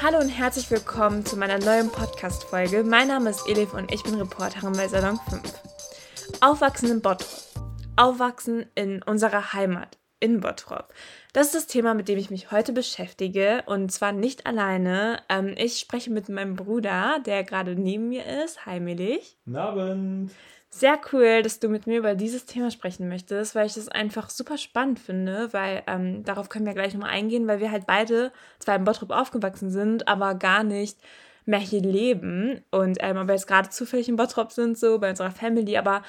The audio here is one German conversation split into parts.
Hallo und herzlich willkommen zu meiner neuen Podcast-Folge. Mein Name ist Elif und ich bin Reporterin bei Salon 5. Aufwachsen in Bottrop. Aufwachsen in unserer Heimat, in Bottrop. Das ist das Thema, mit dem ich mich heute beschäftige und zwar nicht alleine. Ähm, ich spreche mit meinem Bruder, der gerade neben mir ist. Hi, Milch. Guten Abend. Sehr cool, dass du mit mir über dieses Thema sprechen möchtest, weil ich das einfach super spannend finde, weil ähm, darauf können wir gleich nochmal eingehen, weil wir halt beide zwar in Bottrop aufgewachsen sind, aber gar nicht mehr hier leben und ähm, aber jetzt gerade zufällig in Bottrop sind, so bei unserer Family, aber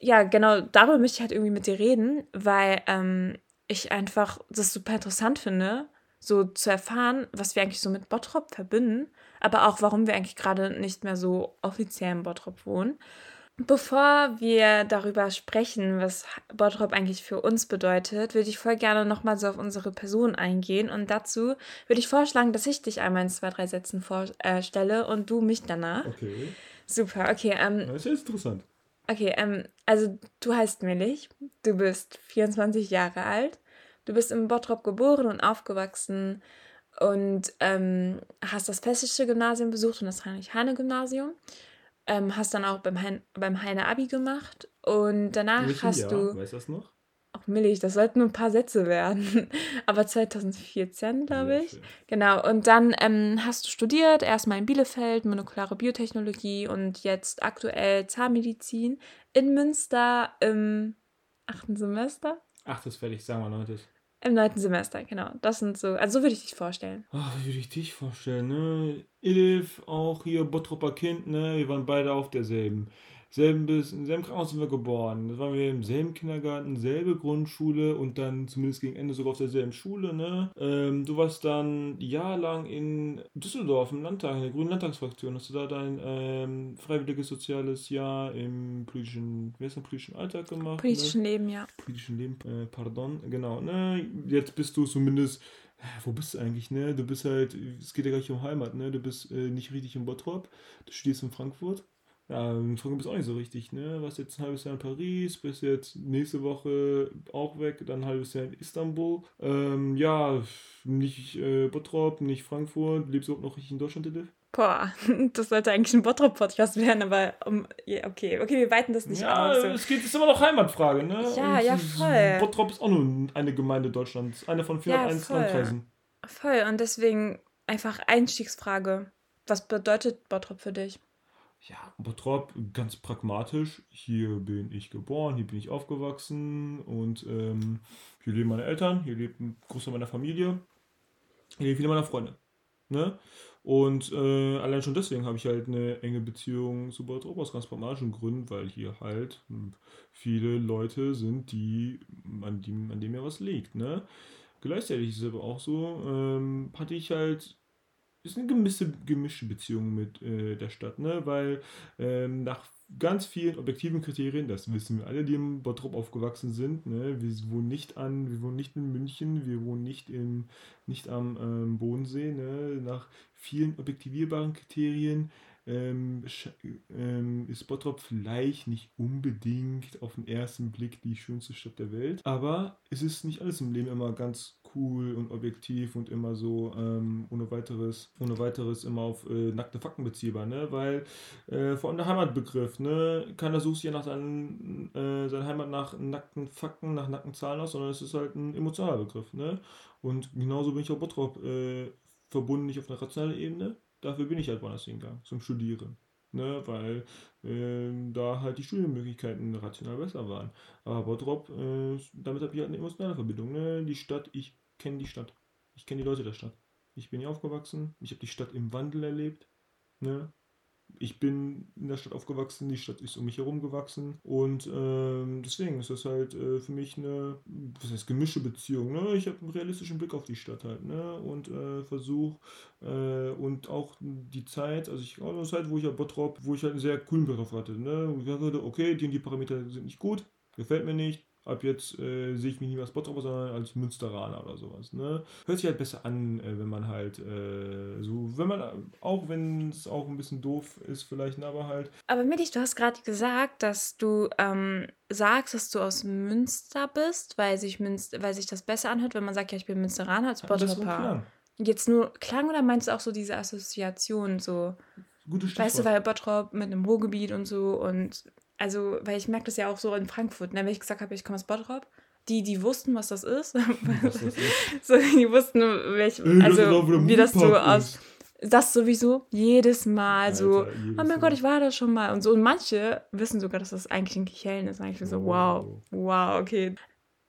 ja, genau darüber möchte ich halt irgendwie mit dir reden, weil ähm, ich einfach das super interessant finde, so zu erfahren, was wir eigentlich so mit Bottrop verbinden, aber auch warum wir eigentlich gerade nicht mehr so offiziell in Bottrop wohnen. Bevor wir darüber sprechen, was Bottrop eigentlich für uns bedeutet, würde ich voll gerne nochmal so auf unsere Person eingehen. Und dazu würde ich vorschlagen, dass ich dich einmal in zwei, drei Sätzen vorstelle und du mich danach. Okay. Super, okay. Ähm, Das ist interessant. okay, ähm, also du heißt Millich, du bist 24 Jahre alt, du bist in Bottrop geboren und aufgewachsen und ähm, hast das Festische Gymnasium besucht und das Heinrich-Heine-Gymnasium. Ähm, hast dann auch beim, hein beim Heine Abi gemacht und danach Welchen hast Jahr? du, Weißt du das noch? auch Millig, das sollten nur ein paar Sätze werden, aber 2014, glaube ich. schön. Genau, und dann ähm, hast du studiert, erstmal in Bielefeld, molekulare Biotechnologie und jetzt aktuell Zahnmedizin in Münster im achten Semester? Ach, das fertig, sagen wir neuntes. Im neunten Semester, genau. Das sind so, also so würde ich dich vorstellen. Ach, wie würde ich dich vorstellen, ne? Elif, auch hier Bottropper Kind, ne? Wir waren beide auf derselben. Selben bis, im selben Krankenhaus sind wir geboren. Das waren wir im selben Kindergarten, selbe Grundschule und dann zumindest gegen Ende sogar auf derselben Schule, ne? Ähm, du warst dann jahrelang in Düsseldorf im Landtag, in der Grünen Landtagsfraktion. Hast du da dein ähm, freiwilliges soziales Jahr im politischen, wie heißt das, politischen Alltag gemacht? ne? Politischen Leben, ja. politischen Leben, äh, pardon, genau, ne, jetzt bist du zumindest, äh, wo bist du eigentlich, ne, du bist halt, es geht ja gar nicht um Heimat, ne, du bist äh, nicht richtig in Bottrop, du studierst in Frankfurt, ja, Frankfurt bist du auch nicht so richtig, ne, warst jetzt ein halbes Jahr in Paris, bist jetzt nächste Woche auch weg, dann ein halbes Jahr in Istanbul, ähm, ja, nicht äh, Bottrop, nicht Frankfurt, lebst du auch noch richtig in Deutschland, Edith? Boah, das sollte eigentlich ein Bottrop-Podcast werden, aber um, ja, okay, okay, wir weiten das nicht Ja, aus. So. es geht, ist immer noch Heimatfrage, ne? Ja, Und ja, voll. Bottrop ist auch nur eine Gemeinde Deutschlands, eine von Ja, 401 voll. Landkreisen. Voll, und deswegen einfach Einstiegsfrage. Was bedeutet Bottrop für dich? Ja, Bottrop, ganz pragmatisch. Hier bin ich geboren, hier bin ich aufgewachsen und ähm, hier leben meine Eltern, hier lebt ein Großteil meiner Familie, hier leben viele meiner Freunde. Ne? Und äh, allein schon deswegen habe ich halt eine enge Beziehung zu Bottrop aus ganz pragmatischen Gründen, weil hier halt viele Leute sind, die an, die, an dem ja was liegt. Ne? Gleichzeitig ist es aber auch so, ähm, hatte ich halt ist eine gemischte, gemischte Beziehung mit äh, der Stadt, ne? Weil ähm, nach ganz vielen objektiven Kriterien, das wissen wir alle, die im Bottrop aufgewachsen sind, ne? Wir wohnen nicht an, wir wohnen nicht in München, wir wohnen nicht im, nicht am ähm, Bodensee, ne? Nach vielen objektivierbaren Kriterien ähm, ähm, ist Bottrop vielleicht nicht unbedingt auf den ersten Blick die schönste Stadt der Welt, aber es ist nicht alles im Leben immer ganz cool und objektiv und immer so ähm, ohne weiteres, ohne weiteres immer auf äh, nackte Fakten beziehbar, ne? Weil äh, vor allem der Heimatbegriff, ne? Keiner sucht ja nach seinen, äh, seiner Heimat nach nackten Fakten, nach nackten Zahlen aus, sondern es ist halt ein emotionaler Begriff, ne? Und genauso bin ich auch Bottrop äh, verbunden, nicht auf einer rationalen Ebene. Dafür bin ich halt woanders hingegangen, zum Studieren. Ne, weil ähm, da halt die Studienmöglichkeiten rational besser waren. Aber Bottrop, äh, damit habe ich halt eine emotionale Verbindung. Ne? Die Stadt, ich kenne die Stadt. Ich kenne die Leute der Stadt. Ich bin hier aufgewachsen. Ich habe die Stadt im Wandel erlebt. Ne? Ich bin in der Stadt aufgewachsen, die Stadt ist um mich herum gewachsen und ähm, deswegen ist das halt äh, für mich eine, was heißt gemischte Beziehung. Ne? Ich habe einen realistischen Blick auf die Stadt halt ne? und äh, versuche äh, und auch die Zeit, also ich auch eine Zeit, wo ich ja Bottrop, wo ich halt einen sehr coolen Blick hatte. Ne? Wo ich hatte, okay, die und die Parameter sind nicht gut, gefällt mir nicht. Ab jetzt äh, sehe ich mich nicht mehr als Bottroper, sondern als Münsteraner oder sowas. Ne? Hört sich halt besser an, äh, wenn man halt äh, so, wenn man, auch wenn es auch ein bisschen doof ist vielleicht, ne, aber halt, Aber Millich, du hast gerade gesagt, dass du ähm, sagst, dass du aus Münster bist, weil sich, Münster, weil sich das besser anhört, wenn man sagt, ja, ich bin Münsteraner als Bottroper. Jetzt nur Klang oder meinst du auch so diese Assoziation so? Gute Stichwort. Weißt du, weil Bottrop mit einem Ruhrgebiet und so und also, weil ich merke das ja auch so in Frankfurt, ne, wenn ich gesagt habe, ich komme aus Bottrop, die, die wussten, was das ist. Was das ist. so, die wussten, welch, also, wie das so aus. Das sowieso jedes Mal Alter, so, jedes oh mein Gott, ich war da schon mal und so. Und manche wissen sogar, dass das eigentlich in Kichellen ist. Eigentlich so, wow, wow, okay.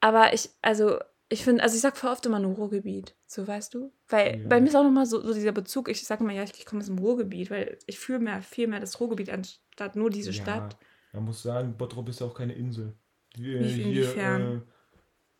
Aber ich, also, ich finde, also ich sag voll oft immer nur Ruhrgebiet, so weißt du? Weil ja. bei mir ist auch nochmal so, so dieser Bezug, ich sage immer, ja, ich, ich komme aus dem Ruhrgebiet, weil ich fühle mehr, viel mehr das Ruhrgebiet anstatt nur diese ja, Stadt. Man muss sagen, Bottrop ist ja auch keine Insel. Wir, hier, äh,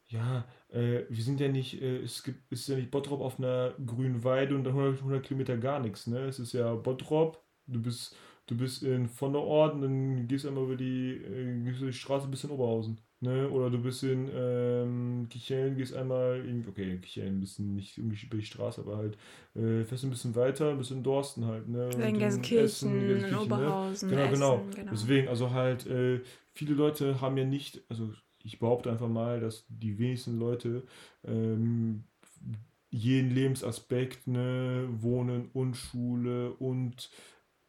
ja, äh, wir sind ja nicht, äh, es gibt, ist ja nicht Bottrop auf einer grünen Weide und dann 100, 100 Kilometer gar nichts, ne? Es ist ja Bottrop, du bist, du bist in von der Ort und dann gehst du einmal über die, äh, gehst die Straße bis in Oberhausen. Ne? Oder du bist in ähm, Kichellen, gehst einmal, in, okay, Kichellen ein bisschen nicht über die Straße, aber halt äh, fährst ein bisschen weiter, bis in Dorsten halt. Ne? In Gelsenkirchen, in ne? Oberhausen. Ne? Genau, Essen, genau, genau. Deswegen, also halt, äh, viele Leute haben ja nicht, also ich behaupte einfach mal, dass die wenigsten Leute ähm, jeden Lebensaspekt, ne, Wohnen und Schule und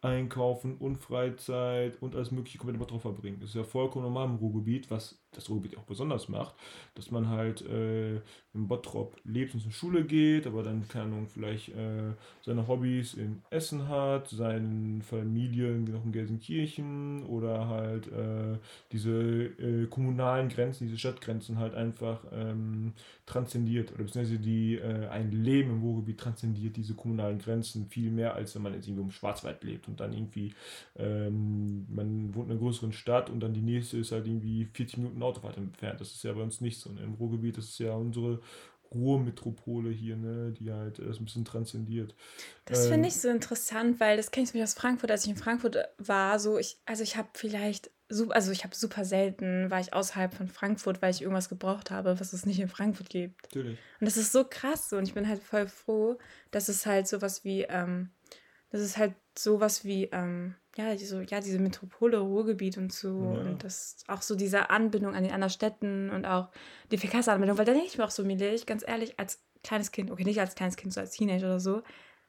Einkaufen und Freizeit und alles mögliche komplett immer drauf verbringen. Das ist ja vollkommen normal im Ruhrgebiet, was das Ruhrgebiet auch besonders macht, dass man halt äh, in Bottrop lebt und zur Schule geht, aber dann, keine Ahnung, vielleicht äh, seine Hobbys in Essen hat, seine Familien noch in Gelsenkirchen oder halt äh, diese äh, kommunalen Grenzen, diese Stadtgrenzen halt einfach ähm, transzendiert oder beziehungsweise die äh, ein Leben im Ruhrgebiet transzendiert diese kommunalen Grenzen viel mehr, als wenn man jetzt irgendwo im Schwarzwald lebt und dann irgendwie ähm, man wohnt in einer größeren Stadt und dann die nächste ist halt irgendwie 40 Minuten Autofahrt entfernt. Das ist ja bei uns nicht so. Ne? Im Ruhrgebiet ist ja unsere Ruhrmetropole hier, ne, die halt das ein bisschen transzendiert. Das ähm, finde ich so interessant, weil das kenne ich mich aus Frankfurt, als ich in Frankfurt war, so ich, also ich habe vielleicht, also ich habe super selten, war ich außerhalb von Frankfurt, weil ich irgendwas gebraucht habe, was es nicht in Frankfurt gibt. Natürlich. Und das ist so krass und ich bin halt voll froh, dass es halt sowas wie, ähm, das ist halt sowas wie, ähm, ja, diese, ja, diese Metropole, Ruhrgebiet und so. Ja. Und das auch so diese Anbindung an die anderen Städten und auch die Fekasse-Anbindung. Weil da denke ich mir auch so, Milich, ganz ehrlich, als kleines Kind, okay, nicht als kleines Kind, so als Teenager oder so,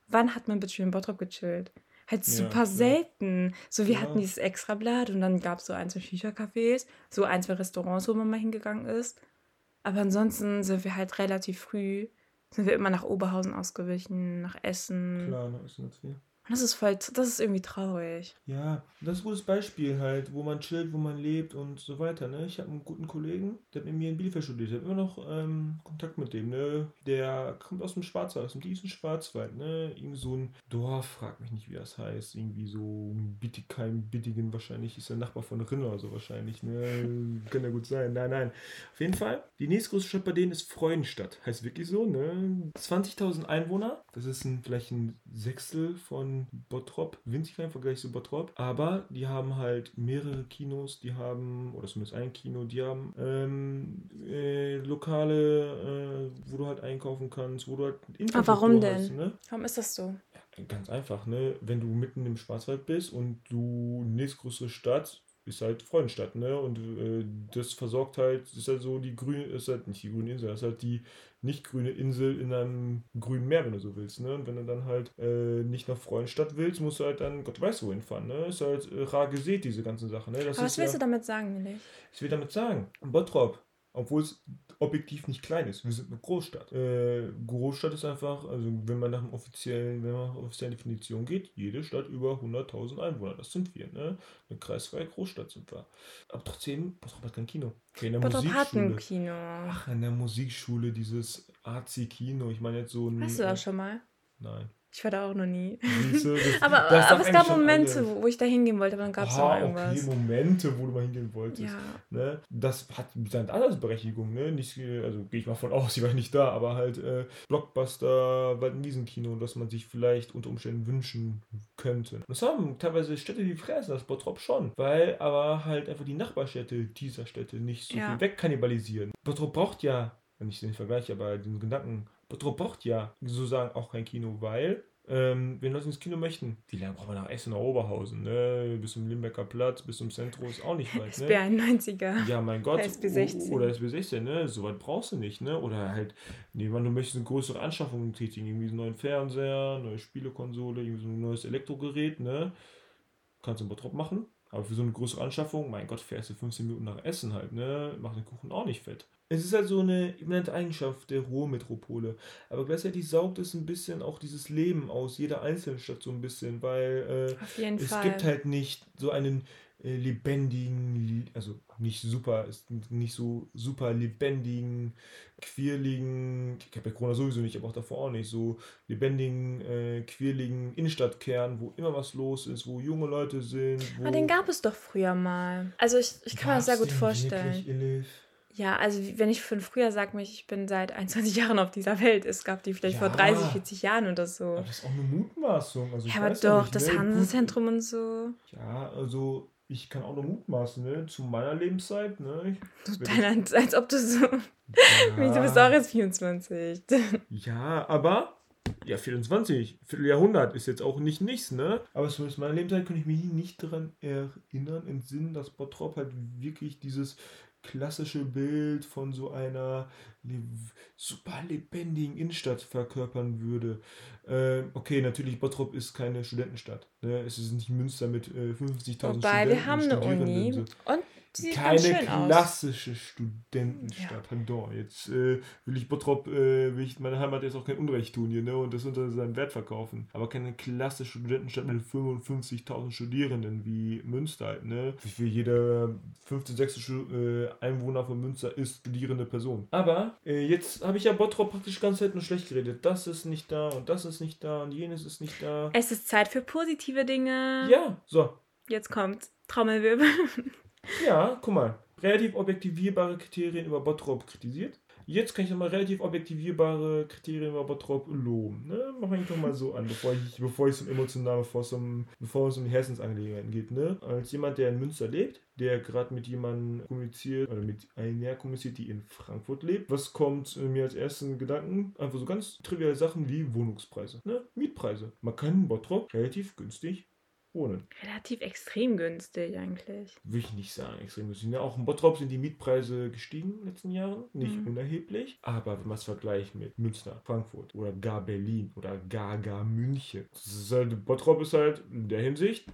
wann hat man bitte schön in Bottrop gechillt? Halt super ja, selten. So, wir ja. hatten dieses Extrablatt und dann gab es so ein, zwei Shisha-Cafés, so ein, zwei Restaurants, wo man mal hingegangen ist. Aber ansonsten sind wir halt relativ früh, sind wir immer nach Oberhausen ausgewichen, nach Essen. Klar, nach Essen jetzt hier. Das ist voll, das ist irgendwie traurig. Ja, das ist ein gutes Beispiel halt, wo man chillt, wo man lebt und so weiter. Ne? Ich habe einen guten Kollegen, der hat mit mir in Bielefeld studiert. Ich habe immer noch ähm, Kontakt mit dem. Ne? Der kommt aus dem Schwarzwald, aus dem tiefsten Schwarzwald. Ne? Irgendwie so ein Dorf, frag mich nicht, wie das heißt. Irgendwie so Bittigheim, Bittigen wahrscheinlich. Ist der Nachbar von Rinner oder so wahrscheinlich. Ne? Kann ja gut sein. Nein, nein. Auf jeden Fall, die nächstgrößte Stadt bei denen ist Freudenstadt. Heißt wirklich so. Ne? 20.000 Einwohner. Das ist ein, vielleicht ein Sechstel von Bottrop, winzig im Vergleich zu Bottrop, aber die haben halt mehrere Kinos, die haben, oder zumindest ein Kino, die haben ähm, äh, Lokale, äh, wo du halt einkaufen kannst, wo du halt Aber warum denn? Hast, ne? Warum ist das so? Ja, ganz einfach, ne? Wenn du mitten im Schwarzwald bist und du nächstgrößte Stadt ist halt Freudenstadt, ne? Und äh, das versorgt halt, ist halt so die grüne, ist halt nicht die grüne Insel, das ist halt die nicht grüne Insel in einem grünen Meer, wenn du so willst, ne? Und wenn du dann halt äh, nicht nach Freudenstadt willst, musst du halt dann Gott weiß wohin fahren, ne? Ist halt äh, rar gesät, diese ganzen Sachen, ne? Das Aber was willst ja, du damit sagen, Milch? Ich will damit sagen, Bottrop, obwohl es objektiv nicht klein ist. Wir sind eine Großstadt. Äh, Großstadt ist einfach, also wenn man nach dem offiziellen, wenn man nach offiziellen Definition geht, jede Stadt über 100.000 Einwohner. Das sind wir, ne? Eine kreisfreie Großstadt sind wir. Aber trotzdem, Bottrop hat kein Kino. Okay, in der Bottrop hat ein Kino. Ach, in der Musikschule dieses AC-Kino. Ich meine jetzt so ein... Hast du das schon mal? Nein. Ich war da auch noch nie. Siehste, das, aber das aber es gab Momente, wo, wo ich da hingehen wollte, aber dann gab es noch irgendwas. Okay, Momente, wo du mal hingehen wolltest. Ja. Ne? Das hat seine Altersberechtigung, ne? Nicht, also gehe ich mal von aus, ich war nicht da, aber halt äh, Blockbuster, Waldwiesenkino, das man sich vielleicht unter Umständen wünschen könnte. Das haben teilweise Städte wie Fräsen, das Bottrop schon, weil aber halt einfach die Nachbarstädte dieser Städte nicht so ja. viel wegkannibalisieren. Bottrop braucht ja, wenn ich den vergleiche, aber den Gedanken Bottrop braucht ja sozusagen auch kein Kino, weil Ähm, wenn Leute ins Kino möchten, wie lange braucht man nach Essen, nach Oberhausen? Ne? Bis zum Limbecker Platz, bis zum Zentrum ist auch nicht weit. Ne? SB91er. Ja, mein Gott. SB16. Oder SB16, ne? So weit brauchst du nicht, ne? Oder halt, nee, man, du möchtest eine größere Anschaffung tätigen, irgendwie einen neuen Fernseher, neue Spielekonsole, irgendwie so ein neues Elektrogerät, ne? Kannst du einen Bottrop machen. Aber für so eine größere Anschaffung, mein Gott, fährst du 15 Minuten nach Essen halt, ne? Macht den Kuchen auch nicht fett. Es ist halt so eine immanente Eigenschaft der Ruhrmetropole. Aber gleichzeitig saugt es ein bisschen auch dieses Leben aus jeder einzelnen Stadt so ein bisschen, weil äh, es Fall. gibt halt nicht so einen äh, lebendigen, also nicht super, ist nicht so super lebendigen, quirligen, ich habe ja Corona sowieso nicht, aber auch davor auch nicht, so lebendigen, äh, quirligen Innenstadtkern, wo immer was los ist, wo junge Leute sind. aber den gab es doch früher mal. Also ich, ich kann mir das sehr gut vorstellen. Wirklich, ja, also wenn ich von früher sage, ich bin seit 21 Jahren auf dieser Welt, es gab die vielleicht ja, vor 30, 40 Jahren oder so. Aber das ist auch eine Mutmaßung. Also ja, aber doch, nicht, das ne? Hansenzentrum und so. Ja, also ich kann auch nur mutmaßen, ne? Zu meiner Lebenszeit, ne? Ich, Deine, als ob du so. Ja. du bist auch jetzt 24. ja, aber. Ja, 24, Vierteljahrhundert ist jetzt auch nicht nichts, ne? Aber zumindest meiner Lebenszeit kann ich mich nicht daran erinnern, im Sinn, dass Bottrop halt wirklich dieses klassische Bild von so einer super lebendigen Innenstadt verkörpern würde. Äh, okay, natürlich, Bottrop ist keine Studentenstadt. Ne? Es ist nicht Münster mit äh, 50.000 Wobei, wir haben eine Uni und Sieht keine klassische aus. Studentenstadt. Ja. Jetzt äh, will ich Bottrop, äh, will ich meine Heimat jetzt auch kein Unrecht tun hier, ne? Und das unter seinen Wert verkaufen. Aber keine klassische Studentenstadt mit 55.000 Studierenden wie Münster halt, ne? Für jede 15, 16 äh, Einwohner von Münster ist studierende Person. Aber äh, jetzt habe ich ja Bottrop praktisch ganz selten nur schlecht geredet. Das ist nicht da und das ist nicht da und jenes ist nicht da. Es ist Zeit für positive Dinge. Ja, so. Jetzt kommt Trommelwirbel. Ja, guck mal. Relativ objektivierbare Kriterien über Bottrop kritisiert. Jetzt kann ich nochmal relativ objektivierbare Kriterien über Bottrop loben. Ne? Mach ich doch mal so an, bevor ich, bevor ich zum emotional, bevor es um, bevor es um die Herzensangelegenheiten geht. Ne? Als jemand, der in Münster lebt, der gerade mit jemandem kommuniziert oder mit einer kommuniziert, die in Frankfurt lebt. Was kommt mir als ersten Gedanken? Einfach so ganz triviale Sachen wie Wohnungspreise, ne? Mietpreise. Man kann in Bottrop relativ günstig wohnen. Relativ extrem günstig eigentlich. Will ich nicht sagen, extrem günstig. Ja, auch in Bottrop sind die Mietpreise gestiegen in den letzten Jahren. Nicht mhm. unerheblich. Aber wenn man es vergleicht mit Münster, Frankfurt oder gar Berlin oder gar gar München. Ist halt, Bottrop ist halt in der Hinsicht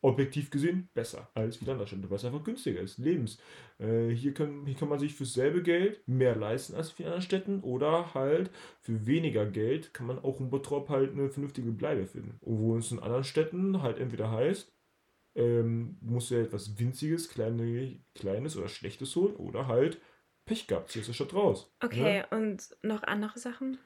objektiv gesehen besser als wieder Landesstädte, weil es einfach günstiger ist. Lebens. Äh, hier, kann, hier kann man sich für dasselbe Geld mehr leisten als in anderen Städten oder halt für weniger Geld kann man auch in Bottrop halt eine vernünftige Bleibe finden. Wo es in anderen Städten halt entweder heißt, ähm, musst du ja etwas Winziges, kleine, Kleines oder Schlechtes holen oder halt Pech gehabt, hier ist die Stadt raus. Okay, ne? und noch andere Sachen?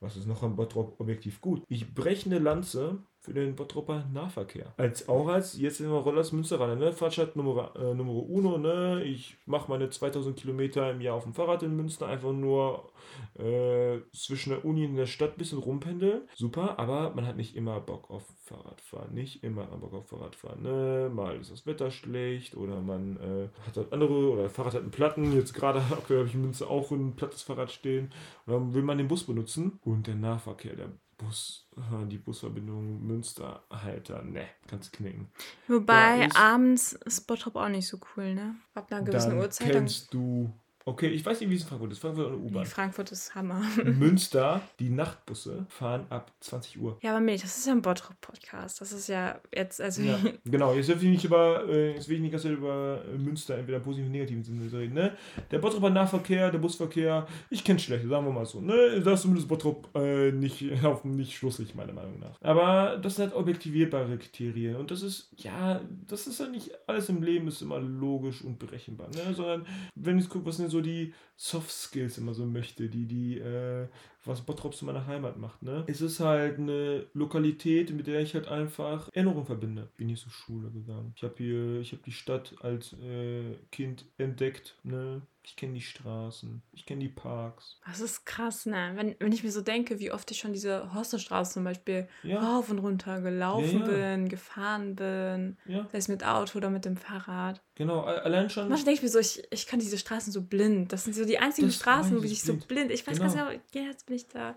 Was ist noch am Bottrop objektiv gut? Ich breche eine Lanze für den Bottropper Nahverkehr. Als auch als, jetzt wir Rollers Münsteraner, ne? Fahrtstadt Nummer, äh, Nummer uno, ne? Ich mache meine 2000 Kilometer im Jahr auf dem Fahrrad in Münster, einfach nur äh, zwischen der Uni und der Stadt ein bisschen rumpendeln. Super, aber man hat nicht immer Bock auf Fahrradfahren. Nicht immer Bock auf Fahrradfahren, ne? Mal ist das Wetter schlecht oder man äh, hat halt andere oder Fahrrad hat einen Platten. Jetzt gerade aktuell habe ich in Münster auch ein plattes Fahrrad stehen. Und dann will man den Bus benutzen und der Nahverkehr, der Bus, die Busverbindung Münster-Halter, ne, kannst knicken. Wobei abends ist Bottrop auch nicht so cool, ne? Ab einer gewissen Uhrzeit. Kennst du Okay, ich weiß nicht, wie es in Frankfurt ist. Frankfurt oder U-Bahn. Frankfurt ist Hammer. Münster, die Nachtbusse fahren ab 20 Uhr. Ja, aber Milch, das ist ja ein Bottrop-Podcast. Das ist ja jetzt, also. Ja, genau, jetzt will ich nicht über, äh, jetzt will ich nicht ganz über äh, Münster entweder positiv oder negativen Sinne reden, ne? Der Bottroper Nahverkehr, der Busverkehr, ich kenne schlechte, sagen wir mal so, ne? Da ist zumindest Bottrop äh, nicht, auf, nicht schlusslich, meiner Meinung nach. Aber das sind halt objektivierbare Kriterien. Und das ist, ja, das ist ja nicht alles im Leben ist immer logisch und berechenbar, ne? Sondern, wenn ich gucke, was sind so die Soft Skills immer so möchte, die, die, äh, was Bottrop zu meiner Heimat macht, ne? Es ist halt eine Lokalität, mit der ich halt einfach Erinnerungen verbinde. Bin hier zur Schule gegangen. Ich habe hier, ich habe die Stadt als äh, Kind entdeckt, ne? Ich kenne die Straßen, ich kenne die Parks. Das ist krass, ne? Wenn, wenn ich mir so denke, wie oft ich schon diese Horsterstraße zum Beispiel ja. rauf und runter gelaufen ja, ja. bin, gefahren bin, ja. sei es mit Auto oder mit dem Fahrrad. Genau, allein schon. Manchmal denke ich mir so, ich, ich kann diese Straßen so blind. Das sind so die einzigen das Straßen, wo ich so blind. Ich weiß genau. ganz genau, jetzt bin ich da.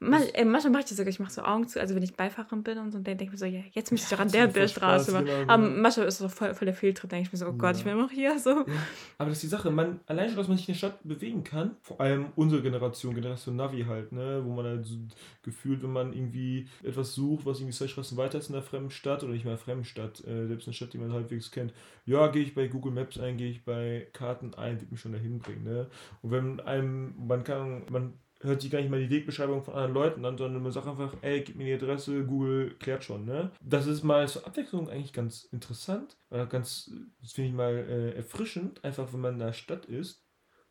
Mal, ey, manchmal mache ich das sogar, ich mache so Augen zu, also wenn ich Beifahrerin bin und so, dann denke ich mir so, ja, jetzt müsste ich doch an der der Straße machen. Genau, Aber genau. manchmal ist es so voll, voll der Fehltritt, denke ich mir so, oh Gott, ja. ich bin immer noch hier. So. Ja. Aber das ist die Sache, man, allein schon, dass man sich in der Stadt bewegen kann, vor allem unsere Generation, Generation Navi halt, ne, wo man halt so gefühlt, wenn man irgendwie etwas sucht, was irgendwie zwei Straßen weiter ist in der fremden Stadt oder nicht mal fremden Stadt, äh, selbst eine Stadt, die man halbwegs kennt, ja, gehe ich bei Google Maps ein, gehe ich bei Karten ein, wird mich schon dahin bringen, ne. Und wenn einem, man kann, man hört sich gar nicht mal die Wegbeschreibung von anderen Leuten an, sondern man sagt einfach, ey, gib mir die Adresse, Google klärt schon, ne? Das ist mal zur Abwechslung eigentlich ganz interessant, oder ganz, das finde ich mal äh, erfrischend, einfach wenn man in der Stadt ist,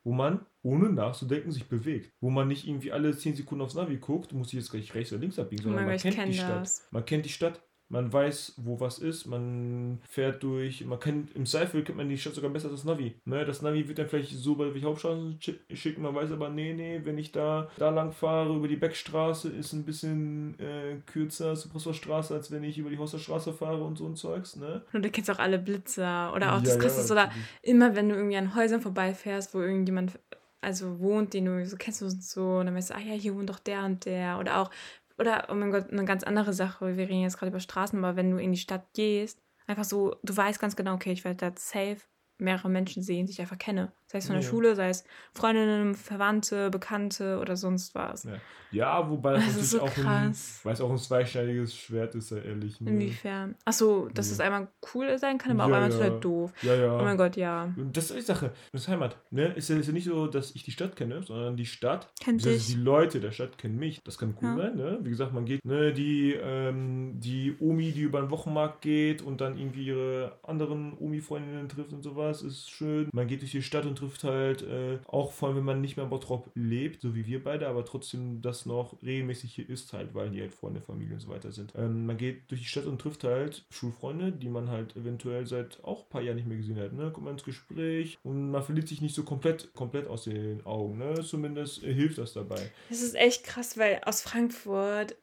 wo man ohne nachzudenken sich bewegt. Wo man nicht irgendwie alle 10 Sekunden aufs Navi guckt, muss ich jetzt gleich rechts oder links abbiegen, sondern man kennt die Stadt. Man kennt die Stadt, man weiß, wo was ist, man fährt durch, man kennt, im Zweifel kennt man die Stadt sogar besser als das Navi. Ne? Das Navi wird dann vielleicht so bei die Hauptstraßen schicken, man weiß aber, nee, nee, wenn ich da, da lang fahre, über die Beckstraße, ist ein bisschen äh, kürzer zur als wenn ich über die Hosterstraße fahre und so ein Zeugs, ne? Und du kennst auch alle Blitzer oder auch ja, das Krasse ja, oder immer, wenn du irgendwie an Häusern vorbeifährst, wo irgendjemand also wohnt, den du so kennst du so, und dann weißt du, ah ja, hier wohnt doch der und der. Oder auch oder, oh mein Gott, eine ganz andere Sache. Wir reden jetzt gerade über Straßen, aber wenn du in die Stadt gehst, einfach so, du weißt ganz genau, okay, ich werde da safe mehrere Menschen sehen, die ich einfach kenne. Sei es von der ja. Schule, sei es Freundinnen, Verwandte, Bekannte oder sonst was. Ja, ja wobei das, das natürlich so auch ein, weil es auch ein zweischneidiges Schwert ist, ja ehrlich. Ne? Inwiefern? Achso, dass ja. es einmal cool sein kann, aber auch einmal total doof. Ja, ja. Oh mein Gott, ja. Das ist die Sache. Das ist Heimat. Ne? Ist, ja, ist ja nicht so, dass ich die Stadt kenne, sondern die Stadt, Kennt dich. die Leute der Stadt kennen mich. Das kann cool sein, ne? Wie gesagt, man geht, ne, die, ähm, die Omi, die über den Wochenmarkt geht und dann irgendwie ihre anderen Omi-Freundinnen trifft und sowas, ist schön. Man geht durch die Stadt und trifft halt, äh, auch vor allem, wenn man nicht mehr in Bottrop lebt, so wie wir beide, aber trotzdem das noch regelmäßig hier ist halt, weil die halt Freunde, Familie und so weiter sind. Ähm, man geht durch die Stadt und trifft halt Schulfreunde, die man halt eventuell seit auch ein paar Jahren nicht mehr gesehen hat, ne? Kommt man ins Gespräch und man verliert sich nicht so komplett, komplett aus den Augen, ne? Zumindest äh, hilft das dabei. Das ist echt krass, weil aus Frankfurt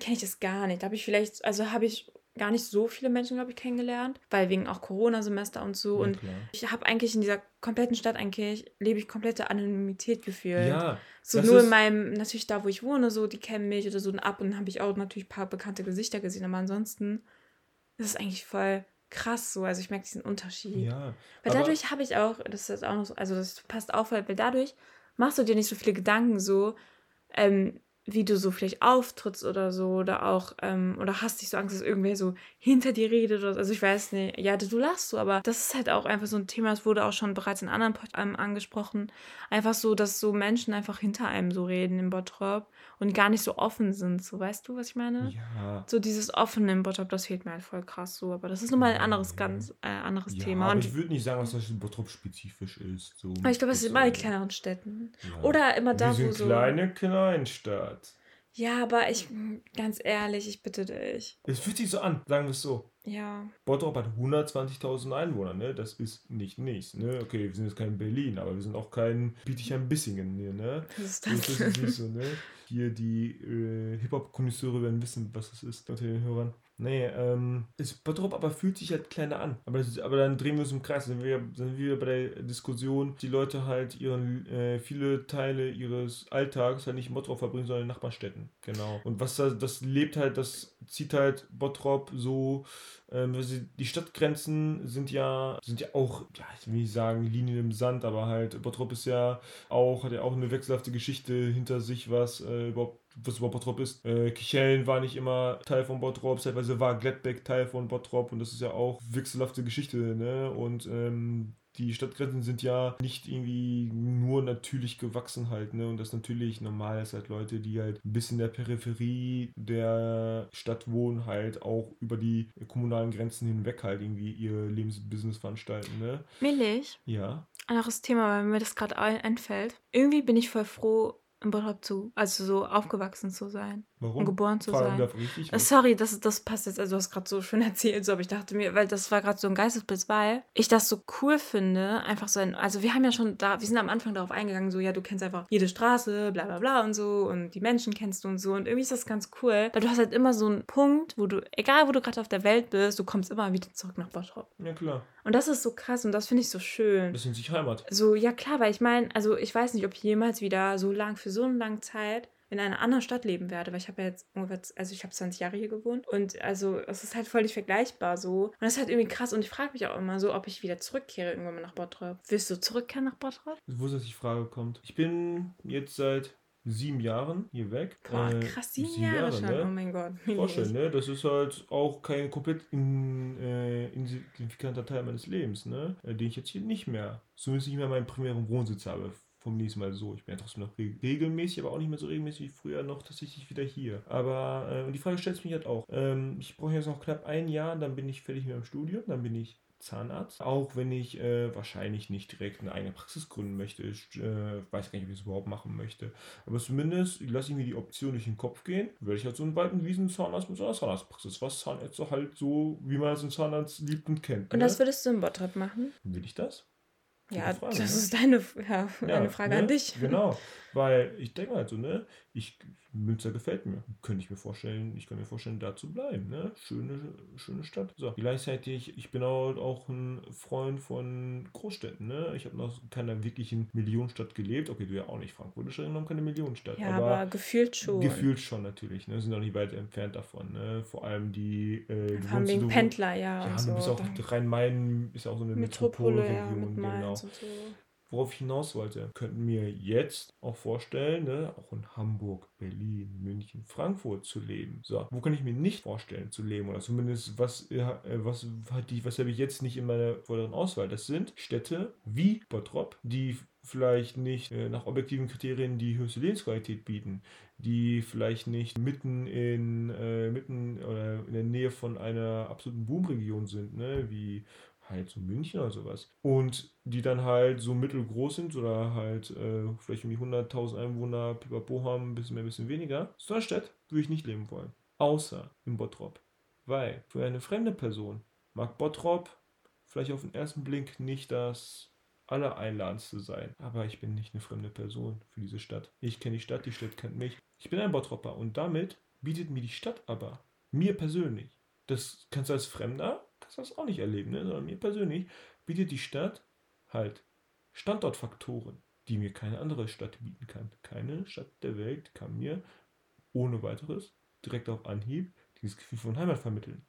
kenne ich das gar nicht. Da habe ich vielleicht, also habe ich gar nicht so viele Menschen, glaube ich, kennengelernt, weil wegen auch Corona-Semester und so. Ja, und klar. ich habe eigentlich in dieser kompletten Stadt eigentlich, lebe ich komplette Anonymität gefühlt. Ja. So nur in meinem, natürlich da, wo ich wohne, so, die kennen mich oder so und ab und habe ich auch natürlich ein paar bekannte Gesichter gesehen, aber ansonsten ist es eigentlich voll krass so. Also ich merke diesen Unterschied. Ja. Weil dadurch habe ich auch, das ist auch noch so, also das passt auf, weil dadurch machst du dir nicht so viele Gedanken so, ähm, wie du so vielleicht auftrittst oder so oder auch ähm, oder hast dich so Angst, dass irgendwer so hinter dir redet oder also ich weiß nicht, ja, du lachst so, aber das ist halt auch einfach so ein Thema, das wurde auch schon bereits in anderen Podcasts angesprochen, einfach so, dass so Menschen einfach hinter einem so reden im Bottrop und gar nicht so offen sind, so weißt du, was ich meine? Ja. So dieses offene im Bottrop, das fehlt mir halt voll krass so, aber das ist nochmal ein anderes ganz äh, anderes ja, Thema. Aber und ich würde nicht sagen, dass das Bottrop spezifisch ist. So ich glaube, es ist immer in kleineren Städten ja. oder immer da, wo so kleine Kleinstadt. Ja, aber ich, ganz ehrlich, ich bitte dich. Es fühlt sich so an, sagen wir es so. Ja. Bottrop hat 120.000 Einwohner, ne? Das ist nicht nichts, ne? Okay, wir sind jetzt kein Berlin, aber wir sind auch kein Bietigheim-Bissingen hier, ne? Was ist das? das ist nicht so, ne? Hier die äh, Hip-Hop-Konnoisseure werden wissen, was das ist unter den Hörern. Nee, ähm, ist Bottrop aber fühlt sich halt kleiner an. Aber, ist, aber dann drehen wir uns im Kreis. Dann sind wir, sind wir bei der Diskussion, die Leute halt ihren, äh, viele Teile ihres Alltags halt nicht in Bottrop verbringen, sondern in Nachbarstädten. Genau. Und was da, das lebt halt, das zieht halt Bottrop so, ähm, die Stadtgrenzen sind ja, sind ja auch, ja, ich will nicht sagen Linien im Sand, aber halt Bottrop ist ja auch, hat ja auch eine wechselhafte Geschichte hinter sich, was äh, überhaupt was über Bottrop ist. Äh, Kichellen war nicht immer Teil von Bottrop, teilweise war Gladbeck Teil von Bottrop und das ist ja auch wechselhafte Geschichte, ne? Und ähm, die Stadtgrenzen sind ja nicht irgendwie nur natürlich gewachsen halt, ne? Und das natürlich normal ist halt Leute, die halt bis in der Peripherie der Stadt wohnen, halt auch über die kommunalen Grenzen hinweg halt irgendwie ihr Lebensbusiness veranstalten, ne? Millig. Ja. Anderes Thema, weil mir das gerade einfällt. Irgendwie bin ich voll froh, in Bottrop zu, also so aufgewachsen zu sein. Warum? Und geboren zu Fragen sein. Richtig, äh, Sorry, das, das passt jetzt, also du hast gerade so schön erzählt, so, aber ich dachte mir, weil das war gerade so ein Geistesblitz, weil ich das so cool finde, einfach so ein, also wir haben ja schon da, wir sind am Anfang darauf eingegangen, so, ja, du kennst einfach jede Straße, bla bla bla und so und die Menschen kennst du und so und irgendwie ist das ganz cool, weil du hast halt immer so einen Punkt, wo du, egal wo du gerade auf der Welt bist, du kommst immer wieder zurück nach Bottrop. Ja, klar. Und das ist so krass und das finde ich so schön. Das sind sich Heimat. So, ja klar, weil ich meine, also ich weiß nicht, ob ich jemals wieder so lang, für so eine lange Zeit in einer anderen Stadt leben werde, weil ich habe ja jetzt ungefähr, also ich habe 20 Jahre hier gewohnt und also es ist halt völlig vergleichbar so. Und das ist halt irgendwie krass und ich frage mich auch immer so, ob ich wieder zurückkehre irgendwann mal nach Bottrop. Willst du zurückkehren nach Bottrop? Wo ist das die Frage kommt? Ich bin jetzt seit sieben Jahren hier weg. Boah, äh, krass, sieben, sieben Jahre, Jahre, schon. Ne? Oh mein Gott. Vorstellen, ne? Das ist halt auch kein komplett in, äh, insignifikanter Teil meines Lebens, ne? Äh, den ich jetzt hier nicht mehr, zumindest nicht mehr meinen primären Wohnsitz habe vom nächsten Mal so. Ich bin ja trotzdem noch regelmäßig, aber auch nicht mehr so regelmäßig wie früher noch tatsächlich wieder hier. Aber, äh, und die Frage stellt sich mich halt auch. Ähm, ich brauche jetzt noch knapp ein Jahr, dann bin ich fertig mit meinem Studium, dann bin ich Zahnarzt. Auch wenn ich äh, wahrscheinlich nicht direkt eine eigene Praxis gründen möchte. Ich äh, weiß gar nicht, ob ich das überhaupt machen möchte. Aber zumindest lasse ich mir die Option durch den Kopf gehen. Werde ich halt so einen weiten Wiesen-Zahnarzt mit so einer Zahnarztpraxis. Was Zahnärzte halt so, wie man es in Zahnarzt liebt und kennt. Und ne? das würdest du in Bottrop machen? Will ich das? Ja, Frage, das ne? ist deine, ja, ja, eine Frage ne? an dich. Genau, weil ich denke halt so, ne, ich, Münster gefällt mir. Könnte ich mir vorstellen, ich kann mir vorstellen, da zu bleiben, ne? Schöne, schöne Stadt. So, gleichzeitig, ich bin auch, auch ein Freund von Großstädten, ne? Ich habe noch keiner wirklichen Millionenstadt gelebt. Okay, du ja auch nicht, Frankfurt ist ja noch keine Millionenstadt. Ja, aber, aber, gefühlt schon. Gefühlt schon natürlich, ne? Sind auch nicht weit entfernt davon, ne? Vor allem die, äh, Haben wegen Pendler, ja. Ja, du bist auch, Rhein-Main ist ja auch so eine Metropolregion, Metropole, ja, genau. So. Worauf ich hinaus wollte, könnten mir jetzt auch vorstellen, ne, auch in Hamburg, Berlin, München, Frankfurt zu leben. So, wo kann ich mir nicht vorstellen zu leben? Oder zumindest, was, äh, was, was habe ich jetzt nicht in meiner vorderen Auswahl? Das sind Städte wie Bottrop, die vielleicht nicht äh, nach objektiven Kriterien die höchste Lebensqualität bieten, die vielleicht nicht mitten in äh, mitten oder in der Nähe von einer absoluten Boomregion sind, ne, wie halt so München oder sowas. Und die dann halt so mittelgroß sind oder halt äh, vielleicht irgendwie 100.000 Einwohner, pipapo haben, ein bisschen mehr, ein bisschen weniger. So einer Stadt würde ich nicht leben wollen. Außer in Bottrop. Weil für eine fremde Person mag Bottrop vielleicht auf den ersten Blick nicht das Allereinladendste sein. Aber ich bin nicht eine fremde Person für diese Stadt. Ich kenne die Stadt, die Stadt kennt mich. Ich bin ein Bottropper und damit bietet mir die Stadt aber, mir persönlich, das kannst du als Fremder das auch nicht erleben, ne? sondern mir persönlich bietet die Stadt halt Standortfaktoren, die mir keine andere Stadt bieten kann. Keine Stadt der Welt kann mir ohne weiteres direkt auf Anhieb dieses Gefühl von Heimat vermitteln.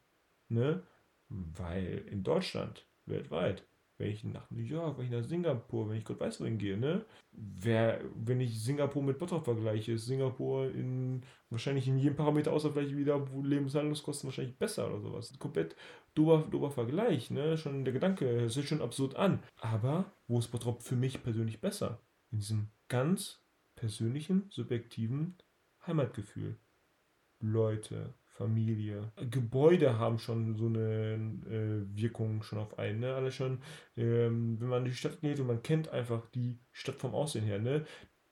Ne? Weil in Deutschland, weltweit, wenn ich nach New York, wenn ich nach Singapur, wenn ich Gott weiß wohin gehe, ne? Wer, wenn ich Singapur mit Bottrop vergleiche, ist Singapur in wahrscheinlich in jedem Parameter außer vielleicht wieder, Lebenshaltungskosten wahrscheinlich besser oder sowas. Komplett dober, dober Vergleich, ne? Schon der Gedanke, es hört schon absurd an. Aber wo ist Bottrop für mich persönlich besser? In diesem ganz persönlichen, subjektiven Heimatgefühl. Leute, Familie. Gebäude haben schon so eine äh, Wirkung schon auf einen. Ne? Alle schon, ähm, wenn man in die Stadt geht und man kennt einfach die Stadt vom Aussehen her. Ne?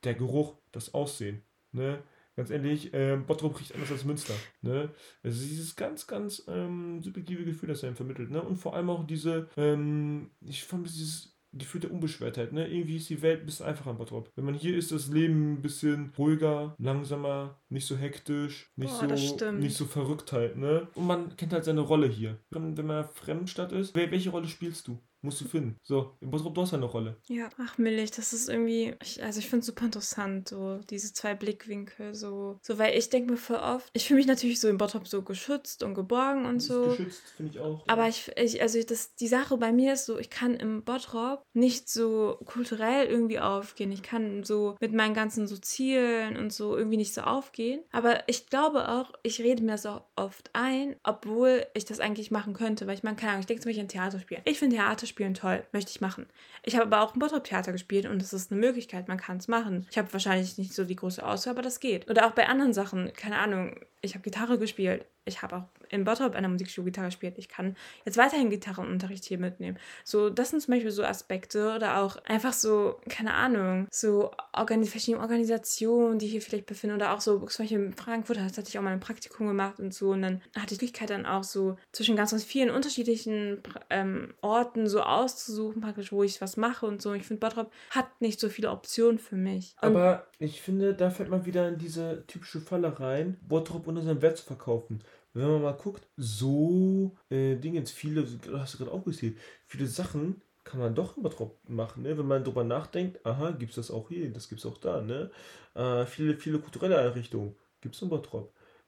Der Geruch, das Aussehen. Ne? Ganz ehrlich, äh, Bottrop riecht anders als Münster. Ne? Also dieses ganz, ganz ähm, subjektive Gefühl, das er ihm vermittelt. Ne? Und vor allem auch diese, ähm, ich fand dieses Gefühl der Unbeschwertheit. Ne? Irgendwie ist die Welt ein bisschen einfacher in Bottrop. Wenn man hier ist, das Leben ein bisschen ruhiger, langsamer, nicht so hektisch, nicht, oh, so, nicht so verrückt halt. Ne? Und man kennt halt seine Rolle hier. Wenn man in einer Fremdstadt ist, welche Rolle spielst du? Musst du finden. So, im Bottrop, du hast ja eine Rolle. Ja, ach Millig, das ist irgendwie, ich, also ich finde es super interessant, so diese zwei Blickwinkel, so, so weil ich denke mir voll oft, ich fühle mich natürlich so im Bottrop so geschützt und geborgen und so. Geschützt, finde ich auch. Aber ja. ich, ich, also das, die Sache bei mir ist so, ich kann im Bottrop nicht so kulturell irgendwie aufgehen. Ich kann so mit meinen ganzen so Zielen und so irgendwie nicht so aufgehen. Aber ich glaube auch, ich rede mir so oft ein, obwohl ich das eigentlich machen könnte, weil ich meine, keine Ahnung, ich denke zum Beispiel an Theaterspielen. Ich finde Theaterspielen spielen toll, möchte ich machen. Ich habe aber auch im Bottrop-Theater gespielt und es ist eine Möglichkeit, man kann es machen. Ich habe wahrscheinlich nicht so die große Auswahl, aber das geht. Oder auch bei anderen Sachen, keine Ahnung, ich habe Gitarre gespielt. Ich habe auch in Bottrop einer Musikschule Gitarre gespielt. Ich kann jetzt weiterhin Gitarrenunterricht hier mitnehmen. So, das sind zum Beispiel so Aspekte oder auch einfach so, keine Ahnung, so organi verschiedene Organisationen, die hier vielleicht befinden oder auch so, zum Beispiel in Frankfurt hatte ich auch mal ein Praktikum gemacht und so und dann hatte ich die Möglichkeit dann auch so zwischen ganz, ganz vielen unterschiedlichen ähm, Orten so auszusuchen, praktisch, wo ich was mache und so. Ich finde, Bottrop hat nicht so viele Optionen für mich. Und Aber ich finde, da fällt man wieder in diese typische Falle rein, Bottrop unter seinem Wert zu verkaufen. Wenn man mal guckt, so äh, Dinge, viele, hast du gerade auch gesehen, viele Sachen kann man doch in Bottrop machen, ne? Wenn man drüber nachdenkt, aha, gibt es das auch hier, das gibt es auch da, ne? Äh, viele, viele kulturelle Einrichtungen gibt es in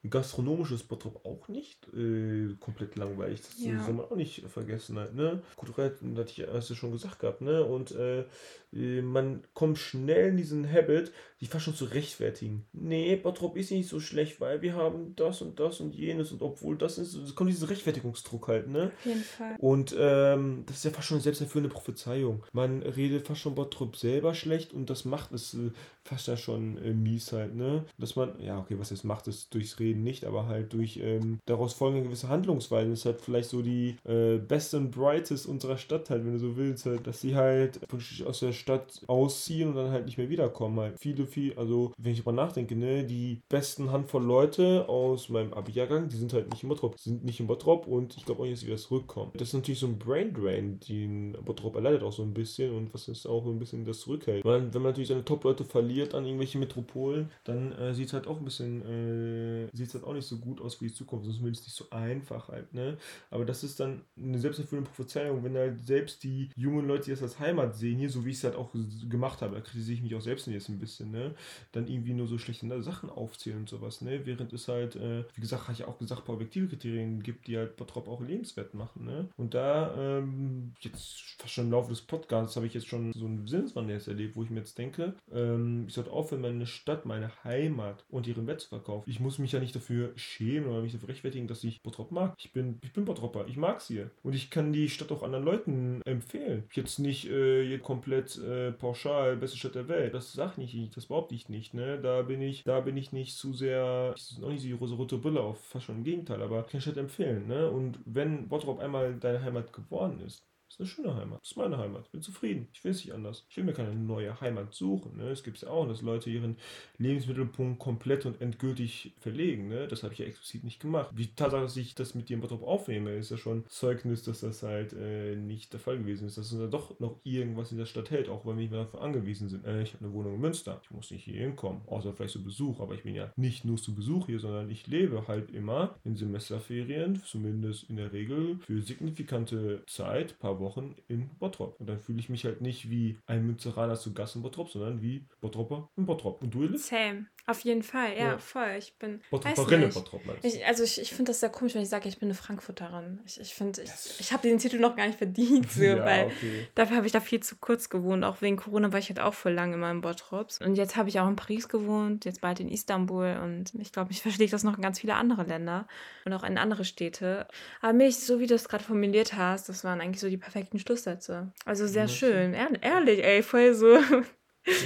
Gastronomisches Bottrop auch nicht äh, komplett langweilig. Das ja. soll man auch nicht vergessen halt, ne? Kulturell, hatte ich erst schon gesagt gehabt, ne? Und äh, äh, man kommt schnell in diesen Habit, die fast schon zu rechtfertigen. Nee, Bottrop ist nicht so schlecht, weil wir haben das und das und jenes und obwohl das ist, es kommt dieser Rechtfertigungsdruck halt, ne? Auf jeden Fall. Und ähm, das ist ja fast schon eine selbsterfüllende Prophezeiung. Man redet fast schon Bottrop selber schlecht und das macht es äh, fast ja schon äh, mies halt, ne? Dass man, ja, okay, was es macht, ist durchs Reden nicht, aber halt durch ähm, daraus folgende gewisse Handlungsweisen ist halt vielleicht so die äh, best and brightest unserer Stadt halt, wenn du so willst, halt, dass sie halt aus der Stadt ausziehen und dann halt nicht mehr wiederkommen. Halt viele, viel, also wenn ich darüber nachdenke, ne, die besten Handvoll Leute aus meinem Abi-Jahrgang, die sind halt nicht in Bottrop, sind nicht in Bottrop und ich glaube auch nicht, dass sie wieder zurückkommen. Das ist natürlich so ein Brain Drain, den Bottrop erleidet auch so ein bisschen und was ist auch ein bisschen das zurückhält. Weil, wenn man natürlich seine Top-Leute verliert an irgendwelche Metropolen, dann äh, sieht es halt auch ein bisschen, äh, sieht halt auch nicht so gut aus für die Zukunft. Das ist zumindest nicht so einfach halt, ne? Aber das ist dann eine selbsterfüllende Prophezeiung, wenn halt selbst die jungen Leute, die das als Heimat sehen, hier, so wie ich es halt auch gemacht habe, da kritisiere ich mich auch selbst jetzt ein bisschen, ne? Dann irgendwie nur so schlechte Sachen aufzählen und sowas, ne? Während es halt, äh, wie gesagt, habe ich auch gesagt, paar objektive Kriterien gibt, die halt Bottrop auch lebenswert machen, ne? Und da, ähm, jetzt fast schon im Laufe des Podcasts habe ich jetzt schon so einen Sinneswandel erlebt, wo ich mir jetzt denke, ähm, ich sollte aufhören, meine Stadt, meine Heimat und ihren Wert zu verkaufen. Ich muss mich ja nicht dafür schämen oder mich dafür rechtfertigen, dass ich Bottrop mag. Ich bin, ich bin Bottropper, ich mag es hier. Und ich kann die Stadt auch anderen Leuten empfehlen. Jetzt nicht äh, komplett äh, pauschal beste Stadt der Welt. Das ich nicht, das behaupte ich nicht. Ne? Da bin ich, da bin ich nicht zu sehr, ich bin auch nicht die rosa-rote Brille auf, fast schon im Gegenteil, aber ich kann Stadt empfehlen. Ne? Und wenn Bottrop einmal deine Heimat geworden ist, ist eine schöne Heimat. Das ist meine Heimat. Ich bin zufrieden. Ich will es nicht anders. Ich will mir keine neue Heimat suchen. Ne? Es gibt ja auch, dass Leute ihren Lebensmittelpunkt komplett und endgültig verlegen. Ne? Das habe ich ja explizit nicht gemacht. Wie Tatsache, dass ich das mit dir im Bottrop aufnehme, ist ja schon Zeugnis, dass das halt äh, nicht der Fall gewesen ist. Dass es da doch noch irgendwas in der Stadt hält, auch weil wir nicht mehr dafür angewiesen sind. Äh, ich habe eine Wohnung in Münster. Ich muss nicht hier hinkommen, außer vielleicht zu Besuch. Aber ich bin ja nicht nur zu Besuch hier, sondern ich lebe halt immer in Semesterferien, zumindest in der Regel, für signifikante Zeit, paar Wochen Wochen in Bottrop. Und dann fühle ich mich halt nicht wie ein Münzeraner zu Gast in Bottrop, sondern wie Bottropper in Bottrop. Und du, Elis? Same. Auf jeden Fall, ja, ja. voll. Ich bin. Bottropperin in Bottrop, ich, Also, ich, ich finde das sehr komisch, wenn ich sage, ich bin eine Frankfurterin. Ich, ich finde, ich, ich habe den Titel noch gar nicht verdient, so, ja, weil okay. dafür habe ich da viel zu kurz gewohnt. Auch wegen Corona war ich halt auch voll lange immer in Bottrop. Und jetzt habe ich auch in Paris gewohnt, jetzt bald in Istanbul. Und ich glaube, mich verschlägt das noch in ganz viele andere Länder und auch in andere Städte. Aber mich, so wie du es gerade formuliert hast, das waren eigentlich so die perfekten Schlusssätze. Also sehr schön. Ehrlich, ey, voll so.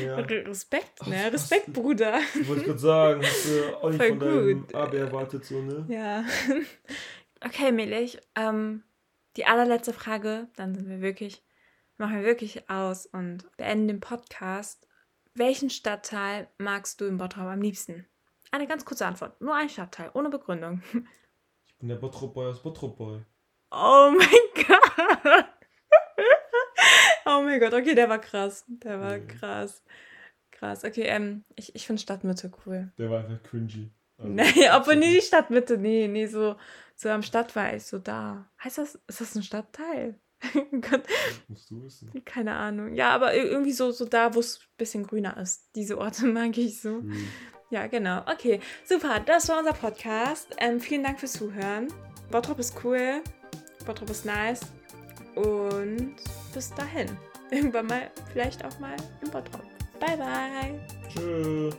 Ja. Respekt, ne? Respekt, hast, Bruder. Wollte ich gerade sagen, hast du auch nicht von deinem AB erwartet, so, ne? Ja. Okay, Melich, ähm, die allerletzte Frage, dann sind wir wirklich, machen wir wirklich aus und beenden den Podcast. Welchen Stadtteil magst du im Bottrop am liebsten? Eine ganz kurze Antwort. Nur ein Stadtteil, ohne Begründung. Ich bin der Bottrop-Boy aus Bottrop-Boy. Oh mein Gott. Oh mein Gott, okay, der war krass. Der war mhm. krass. Krass. Okay, ähm, ich, ich finde Stadtmitte cool. Der war einfach cringy. Also, nee, aber nie die Stadtmitte, nee, nee, so, so am Stadtwald, so da. Heißt das, ist das ein Stadtteil? Gott. Musst du wissen. Keine Ahnung. Ja, aber irgendwie so, so da, wo es ein bisschen grüner ist. Diese Orte mag ich so. Mhm. Ja, genau. Okay, super. Das war unser Podcast. Ähm, vielen Dank fürs Zuhören. Bottrop ist cool. Bottrop ist nice. Und bis dahin. Irgendwann mal, vielleicht auch mal im Bottrop. Bye, bye. Tschüss.